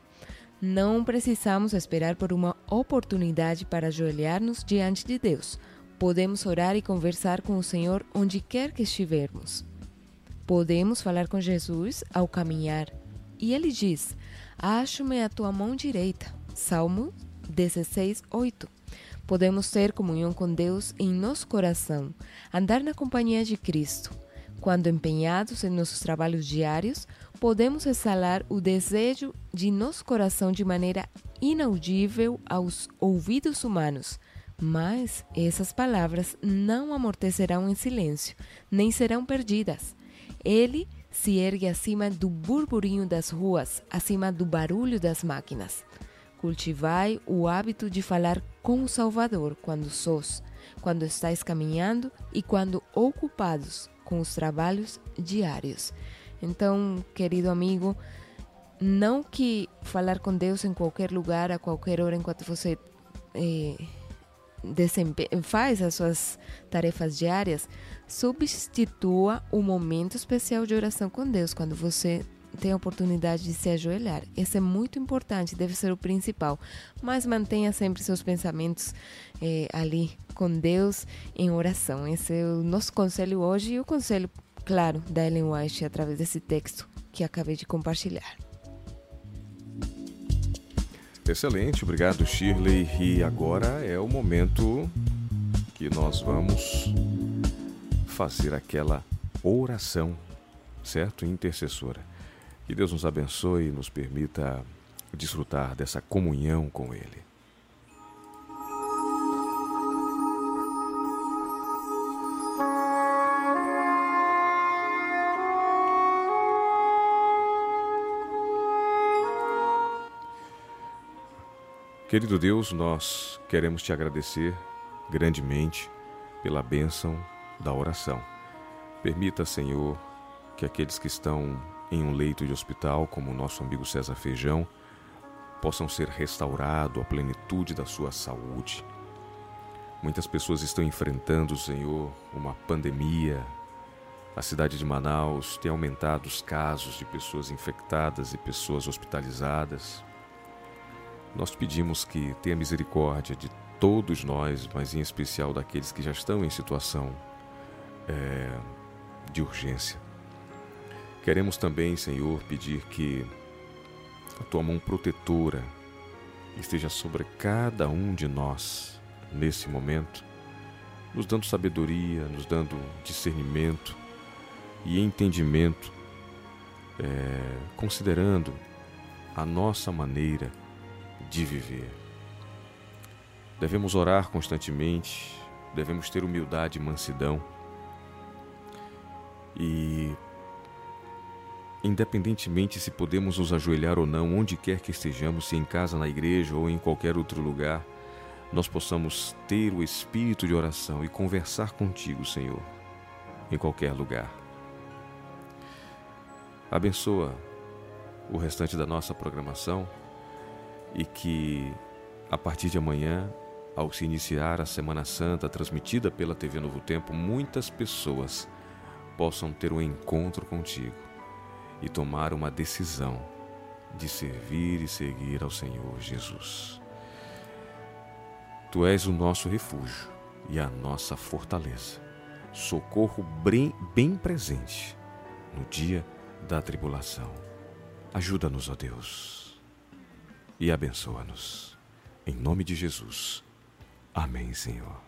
Speaker 3: Não precisamos esperar por uma oportunidade para ajoelhar-nos diante de Deus. Podemos orar e conversar com o Senhor onde quer que estivermos. Podemos falar com Jesus ao caminhar. E ele diz: Acho-me a tua mão direita. Salmo 16, 8. Podemos ter comunhão com Deus em nosso coração, andar na companhia de Cristo. Quando empenhados em nossos trabalhos diários, podemos exalar o desejo de nosso coração de maneira inaudível aos ouvidos humanos. Mas essas palavras não amortecerão em silêncio, nem serão perdidas. Ele se ergue acima do burburinho das ruas, acima do barulho das máquinas. Cultivai o hábito de falar com o Salvador quando sós, quando estáis caminhando e quando ocupados com os trabalhos diários. Então, querido amigo, não que falar com Deus em qualquer lugar, a qualquer hora, enquanto você é, faz as suas tarefas diárias, substitua o momento especial de oração com Deus, quando você tem a oportunidade de se ajoelhar. Isso é muito importante, deve ser o principal. Mas mantenha sempre seus pensamentos é, ali com Deus em oração. Esse é o nosso conselho hoje e o conselho, claro, da Ellen White através desse texto que acabei de compartilhar.
Speaker 2: Excelente, obrigado Shirley. E agora é o momento que nós vamos fazer aquela oração, certo? Intercessora. Que Deus nos abençoe e nos permita desfrutar dessa comunhão com Ele. Querido Deus, nós queremos te agradecer grandemente pela bênção da oração. Permita, Senhor, que aqueles que estão em um leito de hospital, como o nosso amigo César Feijão, possam ser restaurados à plenitude da sua saúde. Muitas pessoas estão enfrentando, Senhor, uma pandemia. A cidade de Manaus tem aumentado os casos de pessoas infectadas e pessoas hospitalizadas. Nós pedimos que tenha misericórdia de todos nós, mas em especial daqueles que já estão em situação é, de urgência. Queremos também, Senhor, pedir que a tua mão protetora esteja sobre cada um de nós nesse momento, nos dando sabedoria, nos dando discernimento e entendimento, é, considerando a nossa maneira de viver. Devemos orar constantemente, devemos ter humildade e mansidão. E, independentemente se podemos nos ajoelhar ou não, onde quer que estejamos, se em casa, na igreja ou em qualquer outro lugar, nós possamos ter o espírito de oração e conversar contigo, Senhor, em qualquer lugar. Abençoa o restante da nossa programação e que a partir de amanhã, ao se iniciar a Semana Santa transmitida pela TV Novo Tempo, muitas pessoas possam ter um encontro contigo e tomar uma decisão de servir e seguir ao Senhor Jesus. Tu és o nosso refúgio e a nossa fortaleza, socorro bem, bem presente no dia da tribulação. Ajuda-nos, ó Deus e abençoa-nos. Em nome de Jesus. Amém, Senhor.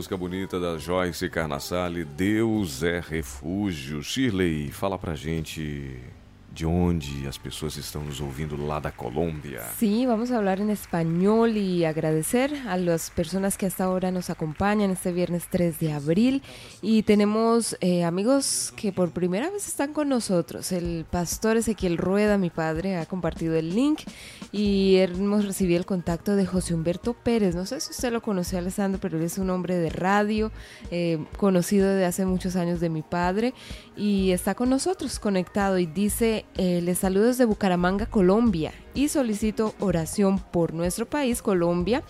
Speaker 2: Música bonita da Joyce Carnassale, Deus é refúgio. Shirley, fala pra gente de onde as pessoas estão nos ouvindo lá da Colômbia.
Speaker 3: Sí, vamos a hablar en español y agradecer a las que hasta ahora nos acompañan este viernes 3 de abril. Y tenemos eh, amigos que por primera vez están con nosotros. El pastor Ezequiel Rueda, mi padre, ha compartido el link y hemos recibido el contacto de José Humberto Pérez. No sé si usted lo conoció, Alessandro, pero él es un hombre de radio, eh, conocido de hace muchos años de mi padre y está con nosotros conectado y dice, eh, les saludo desde Bucaramanga, Colombia y solicito oración por nuestro país, Colombia,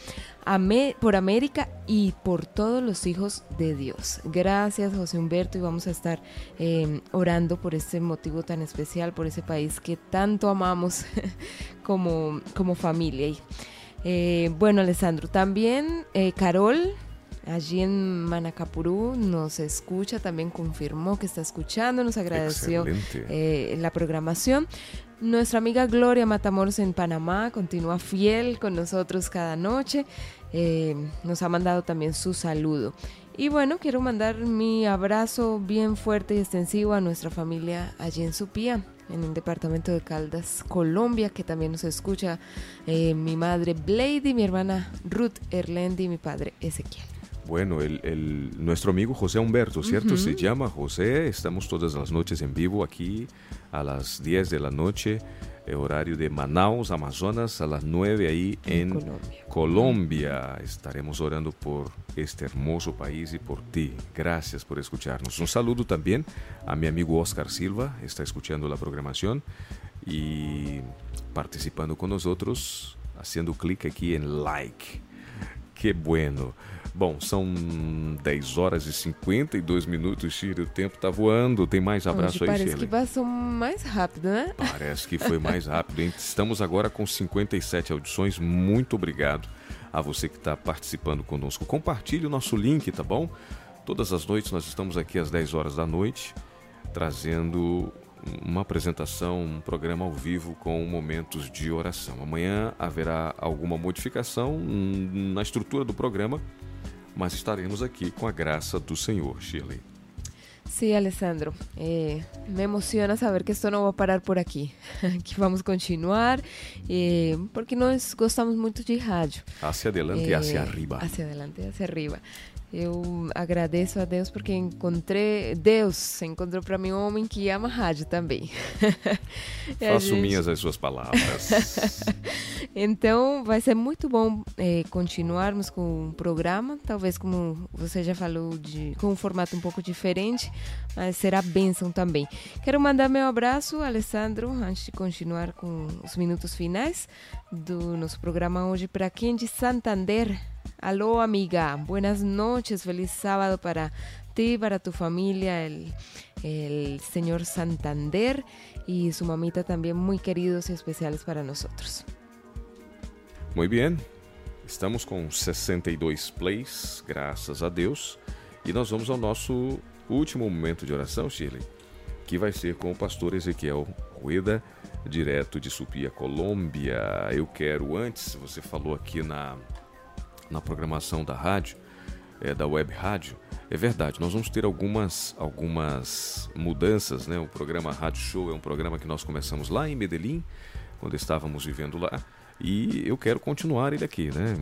Speaker 3: por América y por todos los hijos de Dios. Gracias José Humberto y vamos a estar eh, orando por este motivo tan especial, por ese país que tanto amamos como, como familia. Eh, bueno, Alessandro, también eh, Carol, allí en Manacapurú, nos escucha, también confirmó que está escuchando, nos agradeció eh, la programación. Nuestra amiga Gloria Matamoros en Panamá continúa fiel con nosotros cada noche. Eh, nos ha mandado también su saludo. Y bueno, quiero mandar mi abrazo bien fuerte y extensivo a nuestra familia allí en Supía, en el departamento de Caldas, Colombia, que también nos escucha eh, mi madre Blady, mi hermana Ruth Erlendi y mi padre Ezequiel.
Speaker 2: Bueno, el, el- nuestro amigo José Humberto, ¿cierto? Se llama José. Estamos todas las noches en vivo aquí a las 10 de la noche, eh, horario de Manaus, Amazonas, a las 9 ahí en
Speaker 3: Colombia.
Speaker 2: Colombia. Estaremos orando por este hermoso país y por ti. Gracias por escucharnos. Un saludo también a mi amigo Oscar Silva, está escuchando la programación y participando con nosotros, haciendo clic aqui em like. Que bueno. Bom, são 10 horas e 52 minutos, Shirley. O tempo tá voando. Tem mais abraço
Speaker 3: Hoje
Speaker 2: aí,
Speaker 3: parece
Speaker 2: Shirley?
Speaker 3: que passou mais rápido, né?
Speaker 2: Parece que foi mais rápido. hein? Estamos agora com 57 audições. Muito obrigado a você que está participando conosco. Compartilhe o nosso link, tá bom? Todas as noites nós estamos aqui às 10 horas da noite, trazendo uma apresentação, um programa ao vivo com momentos de oração. Amanhã haverá alguma modificação hum, na estrutura do programa, mas estaremos aqui com a graça do Senhor, Shirley.
Speaker 3: Sí, Alessandro, eh, me emociona saber que esto no va a parar por aquí, que vamos a continuar, eh, porque nós gostamos muito de rádio.
Speaker 2: Hacia adelante e
Speaker 3: Eh,
Speaker 2: hacia arriba.
Speaker 3: Hacia adelante e hacia arriba. Eu agradeço a Deus porque encontrei, Deus encontrou para mim um homem que ama rádio também.
Speaker 2: Faço
Speaker 3: gente-
Speaker 2: minhas as suas palavras.
Speaker 3: Então, vai ser muito bom eh, continuarmos com o programa, talvez como você já falou, de, com um formato um pouco diferente, mas será bênção também. Quero mandar meu abraço, Alessandro, antes de continuar com os minutos finais do nosso programa hoje, para quem de Santander. Alô, amiga, buenas noches, feliz sábado para ti, para tu familia, el, el señor Santander y su mamita también muy queridos y especiales para nosotros.
Speaker 2: Muito bem, estamos com 62 plays, graças a Deus. E nós vamos ao nosso último momento de oração, Shirley, que vai ser com o pastor Ezequiel Rueda, direto de Supia, Colômbia. Eu quero, antes, você falou aqui na, na programação da rádio, é, da web rádio, é verdade, nós vamos ter algumas, algumas mudanças, né? O programa Rádio Show é um programa que nós começamos lá em Medellín, quando estávamos vivendo lá. E eu quero continuar ele aqui, né?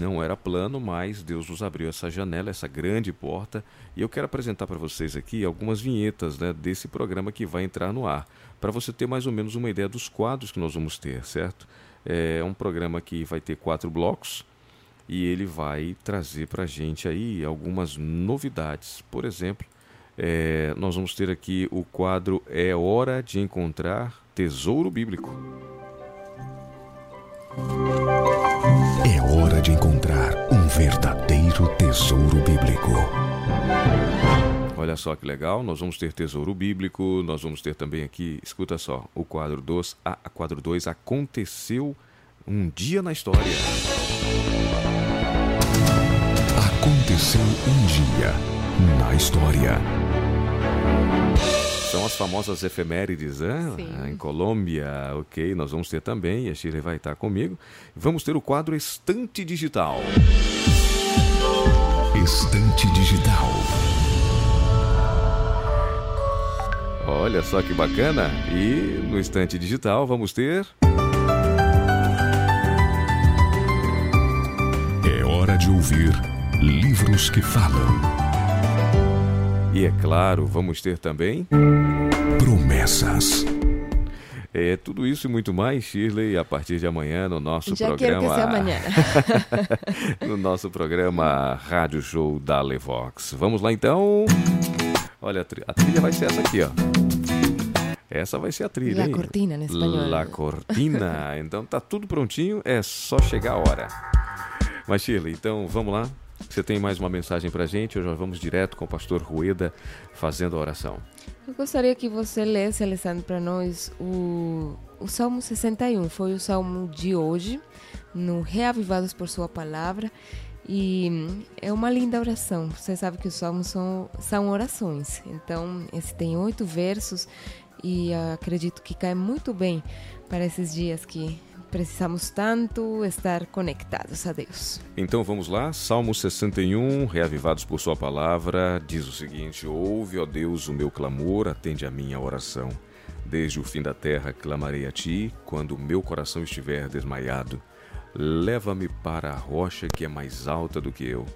Speaker 2: Não era plano, mas Deus nos abriu essa janela, essa grande porta, e eu quero apresentar para vocês aqui algumas vinhetas né, desse programa que vai entrar no ar, para você ter mais ou menos uma ideia dos quadros que nós vamos ter, certo? É um programa que vai ter quatro blocos e ele vai trazer para a gente aí algumas novidades. Por exemplo, é, nós vamos ter aqui o quadro É Hora de Encontrar Tesouro Bíblico.
Speaker 1: É hora de encontrar um verdadeiro tesouro bíblico.
Speaker 2: Olha só que legal, nós vamos ter Tesouro Bíblico, nós vamos ter também aqui, escuta só, o quadro 2, a, a quadro 2 aconteceu um dia na história.
Speaker 1: Aconteceu um dia na história.
Speaker 2: São as famosas efemérides, né?
Speaker 3: Sim.
Speaker 2: Em Colômbia, ok, nós vamos ter também, e a Shirley vai estar comigo. Vamos ter o quadro Estante Digital.
Speaker 1: Estante Digital.
Speaker 2: Olha só que bacana! E no Estante Digital vamos ter.
Speaker 1: É hora de ouvir livros que falam.
Speaker 2: E é claro, vamos ter também.
Speaker 1: Promessas.
Speaker 2: É tudo isso e muito mais, Shirley, a partir de amanhã no nosso
Speaker 3: Já
Speaker 2: programa.
Speaker 3: quero que seja amanhã.
Speaker 2: no nosso programa Rádio Show da Levox. Vamos lá então. Olha, a tri- a trilha vai ser essa aqui, ó. Essa vai ser a trilha,
Speaker 3: La
Speaker 2: hein?
Speaker 3: cortina, em espanhol.
Speaker 2: La cortina. Então tá tudo prontinho, é só chegar a hora. Mas Shirley, então vamos lá. Você tem mais uma mensagem pra gente ou já vamos direto com o pastor Rueda fazendo a oração?
Speaker 3: Eu gostaria que você lesse, Alessandro, para nós o, o Salmo 61. Foi o salmo de hoje, no Reavivados por Sua Palavra. E é uma linda oração. Você sabe que os salmos são, são orações. Então, esse tem oito versos e acredito que cai muito bem para esses dias que precisamos tanto estar conectados a Deus.
Speaker 2: Então vamos lá, Salmo 61, reavivados por Sua palavra, diz o seguinte: Ouve, ó Deus, o meu clamor, atende a minha oração. Desde o fim da terra clamarei a Ti, quando o meu coração estiver desmaiado. Leva-me para a rocha que é mais alta do que eu,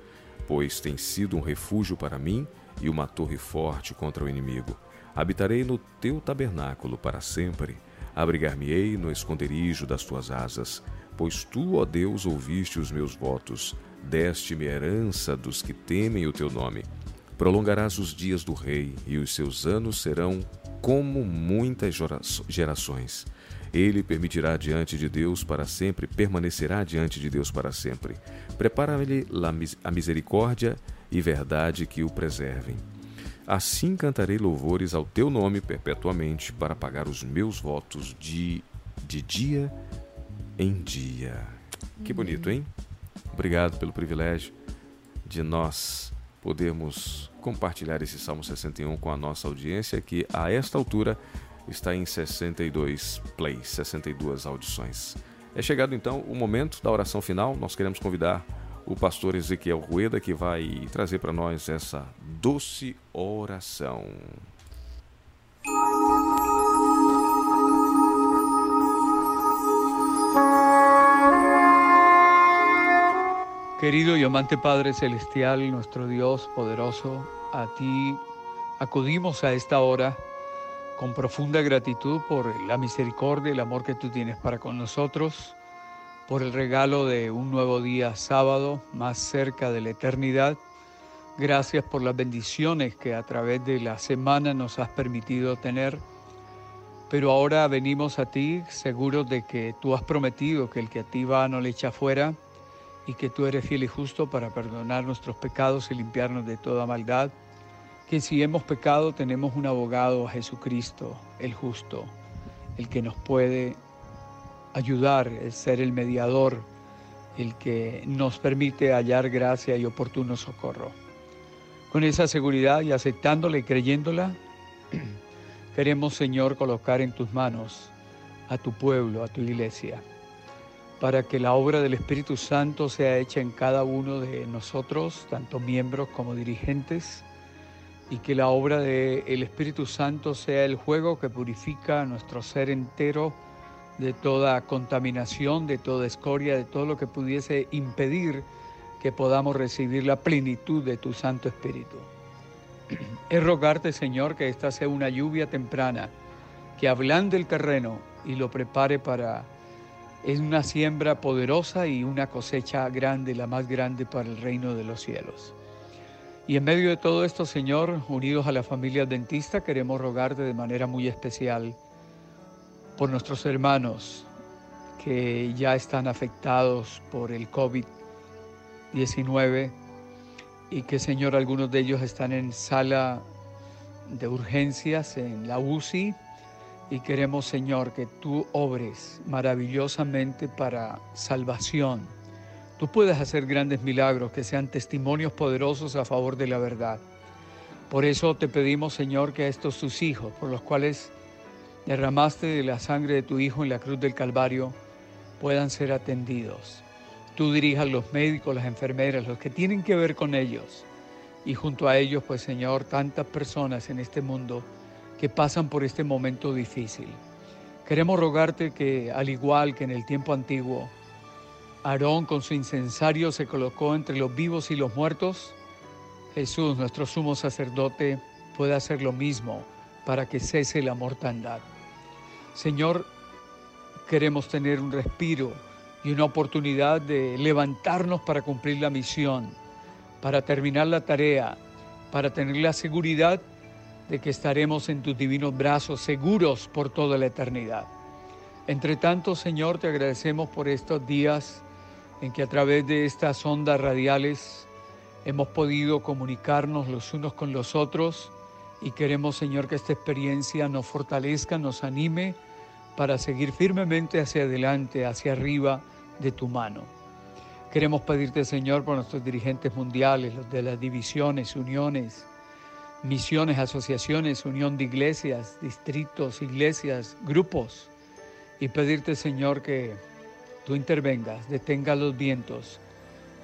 Speaker 2: pois tem sido um refúgio para mim e uma torre forte contra o inimigo. Habitarei no Teu tabernáculo para sempre. Abrigar-me-ei no esconderijo das tuas asas, pois tu, ó Deus, ouviste os meus votos, deste-me herança dos que temem o teu nome. Prolongarás os dias do rei, e os seus anos serão como muitas gera- gerações. Ele permitirá diante de Deus para sempre, permanecerá diante de Deus para sempre. Prepara-lhe a misericórdia e verdade que o preservem. Assim cantarei louvores ao teu nome perpetuamente para pagar os meus votos de, de dia em dia. Que bonito, hein? Obrigado pelo privilégio de nós podermos compartilhar esse Salmo 61 com a nossa audiência, que a esta altura está em 62 plays, 62 audições. É chegado então o momento da oração final. Nós queremos convidar o pastor Ezequiel Rueda, que vai trazer para nós essa doce oração.
Speaker 11: Querido y amante Padre Celestial, nuestro Dios poderoso, a ti acudimos a esta hora con profunda gratitud por la misericordia y el amor que tú tienes para con nosotros, por el regalo de un nuevo día sábado más cerca de la eternidad. Gracias por las bendiciones que a través de la semana nos has permitido tener. Pero ahora venimos a ti seguros de que tú has prometido que el que a ti va no le echa fuera y que tú eres fiel y justo para perdonar nuestros pecados y limpiarnos de toda maldad, que si hemos pecado tenemos un abogado Jesucristo, el justo, el que nos puede ayudar, el ser el mediador, el que nos permite hallar gracia y oportuno socorro. Con esa seguridad y aceptándola y creyéndola, queremos Señor colocar en tus manos a tu pueblo, a tu iglesia para que la obra del Espíritu Santo sea hecha en cada uno de nosotros, tanto miembros como dirigentes, y que la obra del Espíritu Santo sea el juego que purifica nuestro ser entero de toda contaminación, de toda escoria, de todo lo que pudiese impedir que podamos recibir la plenitud de tu Santo Espíritu. Es rogarte, Señor, que esta sea una lluvia temprana, que ablande el terreno y lo prepare para es una siembra poderosa y una cosecha grande, la más grande para el reino de los cielos. Y en medio de todo esto, Señor, unidos a la familia adventista, queremos rogarte de manera muy especial por nuestros hermanos que ya están afectados por el COVID-19 y que, Señor, algunos de ellos están en sala de urgencias, en la UCI, y queremos, Señor, que tú obres maravillosamente para salvación. Tú puedes hacer grandes milagros que sean testimonios poderosos a favor de la verdad. Por eso te pedimos, Señor, que a estos tus hijos, por los cuales derramaste de la sangre de tu Hijo en la cruz del Calvario, puedan ser atendidos. tú dirijas los médicos, las enfermeras, los que tienen que ver con ellos. Y junto a ellos, pues Señor, tantas personas en este mundo que pasan por este momento difícil. Queremos rogarte que, al igual que en el tiempo antiguo, Aarón con su incensario se colocó entre los vivos y los muertos, Jesús, nuestro sumo sacerdote, puede hacer lo mismo para que cese la mortandad. Señor, queremos tener un respiro y una oportunidad de levantarnos para cumplir la misión, para terminar la tarea, para tener la seguridad de que estaremos en tus divinos brazos seguros por toda la eternidad. Entre tanto, Señor, te agradecemos por estos días en que a través de estas ondas radiales hemos podido comunicarnos los unos con los otros y queremos, Señor, que esta experiencia nos fortalezca, nos anime para seguir firmemente hacia adelante, hacia arriba de tu mano. Queremos pedirte, Señor, por nuestros dirigentes mundiales, los de las divisiones, uniones, misiones, asociaciones, unión de iglesias, distritos, iglesias, grupos, y pedirte, Señor, que tú intervengas, detenga los vientos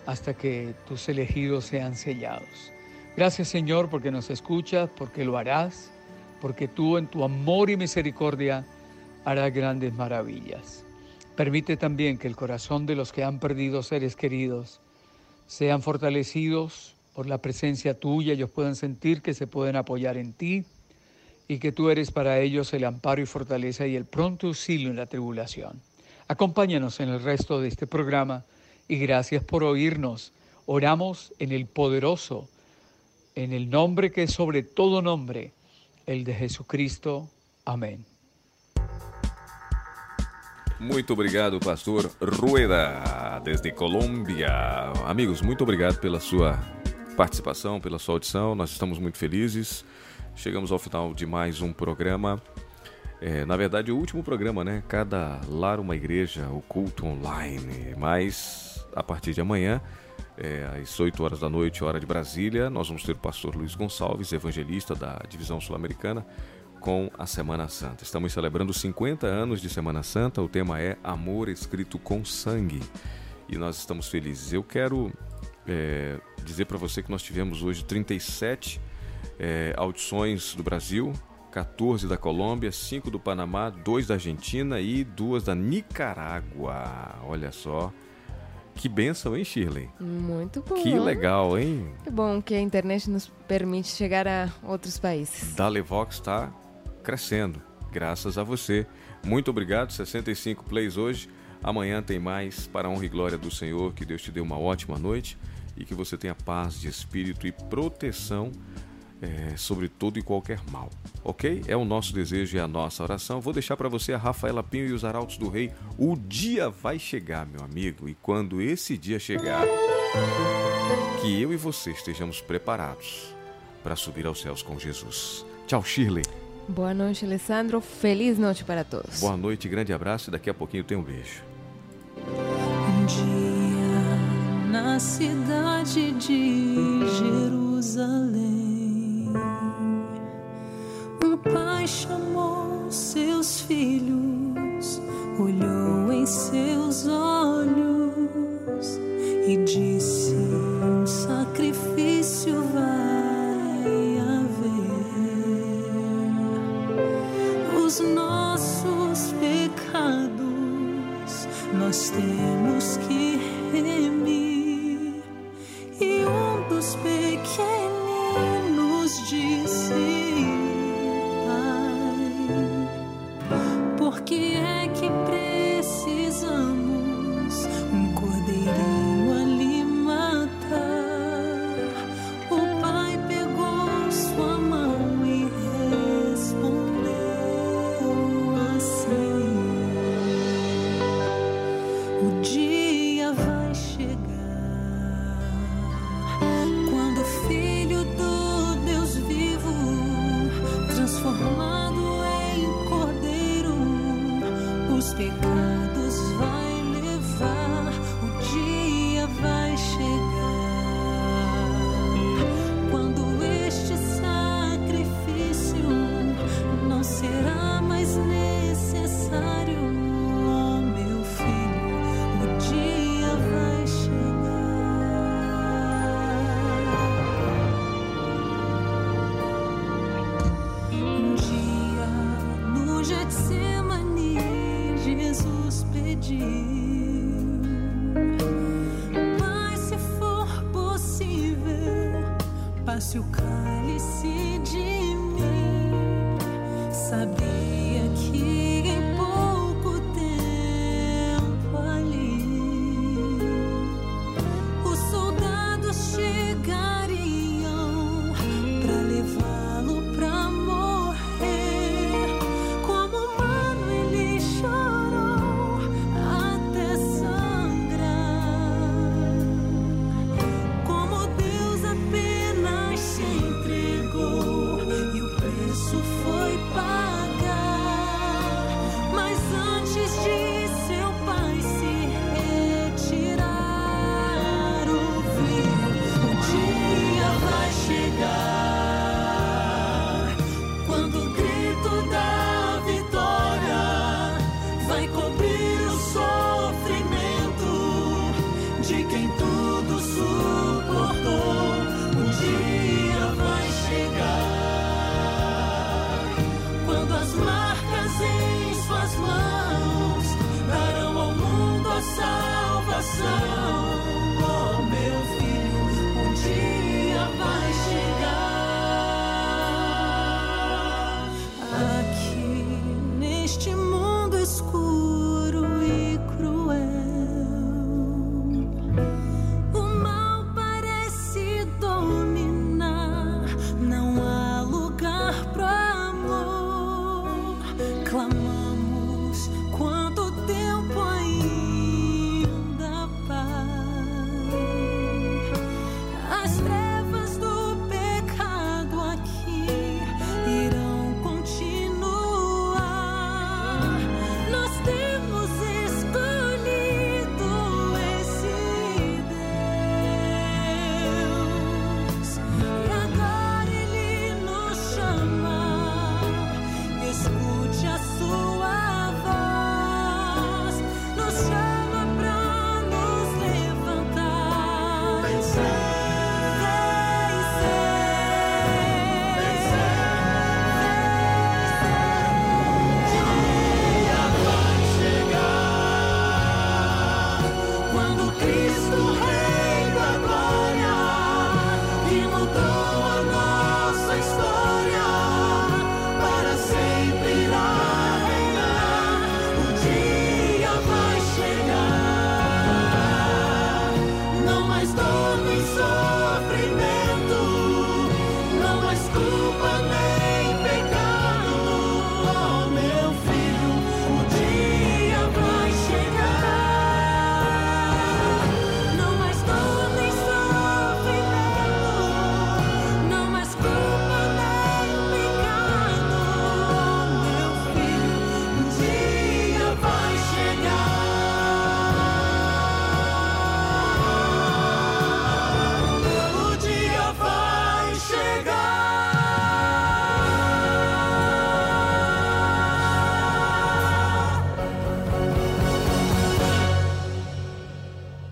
Speaker 11: hasta que tus elegidos sean sellados. Gracias, Señor, porque nos escuchas, porque lo harás, porque tú en tu amor y misericordia hará grandes maravillas. Permite también que el corazón de los que han perdido seres queridos sean fortalecidos por la presencia tuya, ellos puedan sentir que se pueden apoyar en ti y que tú eres para ellos el amparo y fortaleza y el pronto auxilio en la tribulación. Acompáñanos en el resto de este programa y gracias por oírnos. Oramos en el poderoso, en el nombre que es sobre todo nombre, el de Jesucristo. Amén.
Speaker 2: Muito obrigado, pastor Rueda, desde Colômbia. Amigos, muito obrigado pela sua participação, pela sua audição. Nós estamos muito felizes. Chegamos ao final de mais um programa. É, na verdade, o último programa, né? Cada lar uma igreja, o culto online. Mas a partir de amanhã, é, às 8 horas da noite, hora de Brasília, nós vamos ter o pastor Luiz Gonçalves, evangelista da Divisão Sul-Americana, com a Semana Santa. Estamos celebrando 50 anos de Semana Santa, o tema é Amor Escrito com Sangue e nós estamos felizes. Eu quero é, dizer para você que nós tivemos hoje 37 é, audições do Brasil, 14 da Colômbia, 5 do Panamá, 2 da Argentina e 2 da Nicarágua. Olha só. Que benção, hein, Shirley?
Speaker 3: Muito bom.
Speaker 2: Que legal, hein?
Speaker 3: Que bom que a internet nos permite chegar a outros países.
Speaker 2: Dalevox está crescendo, graças a você. Muito obrigado, 65 plays hoje. Amanhã tem mais para a honra e glória do Senhor. Que Deus te dê uma ótima noite e que você tenha paz de espírito e proteção é, sobre todo e qualquer mal. Ok? É o nosso desejo e a nossa oração. Vou deixar para você a Rafaela Pinho e os Arautos do Rei. O dia vai chegar, meu amigo, e quando esse dia chegar, que eu e você estejamos preparados para subir aos céus com Jesus. Tchau, Shirley.
Speaker 3: Boa noite, Alessandro. Feliz noite para todos.
Speaker 2: Boa noite, grande abraço e daqui a pouquinho tem um beijo.
Speaker 5: Um dia na cidade de Jerusalém, pai chamou seus filhos, olhou em seus olhos e disse: Um sacrifício vai haver. Os nossos pecados nós temos que remir. E um dos pequeninos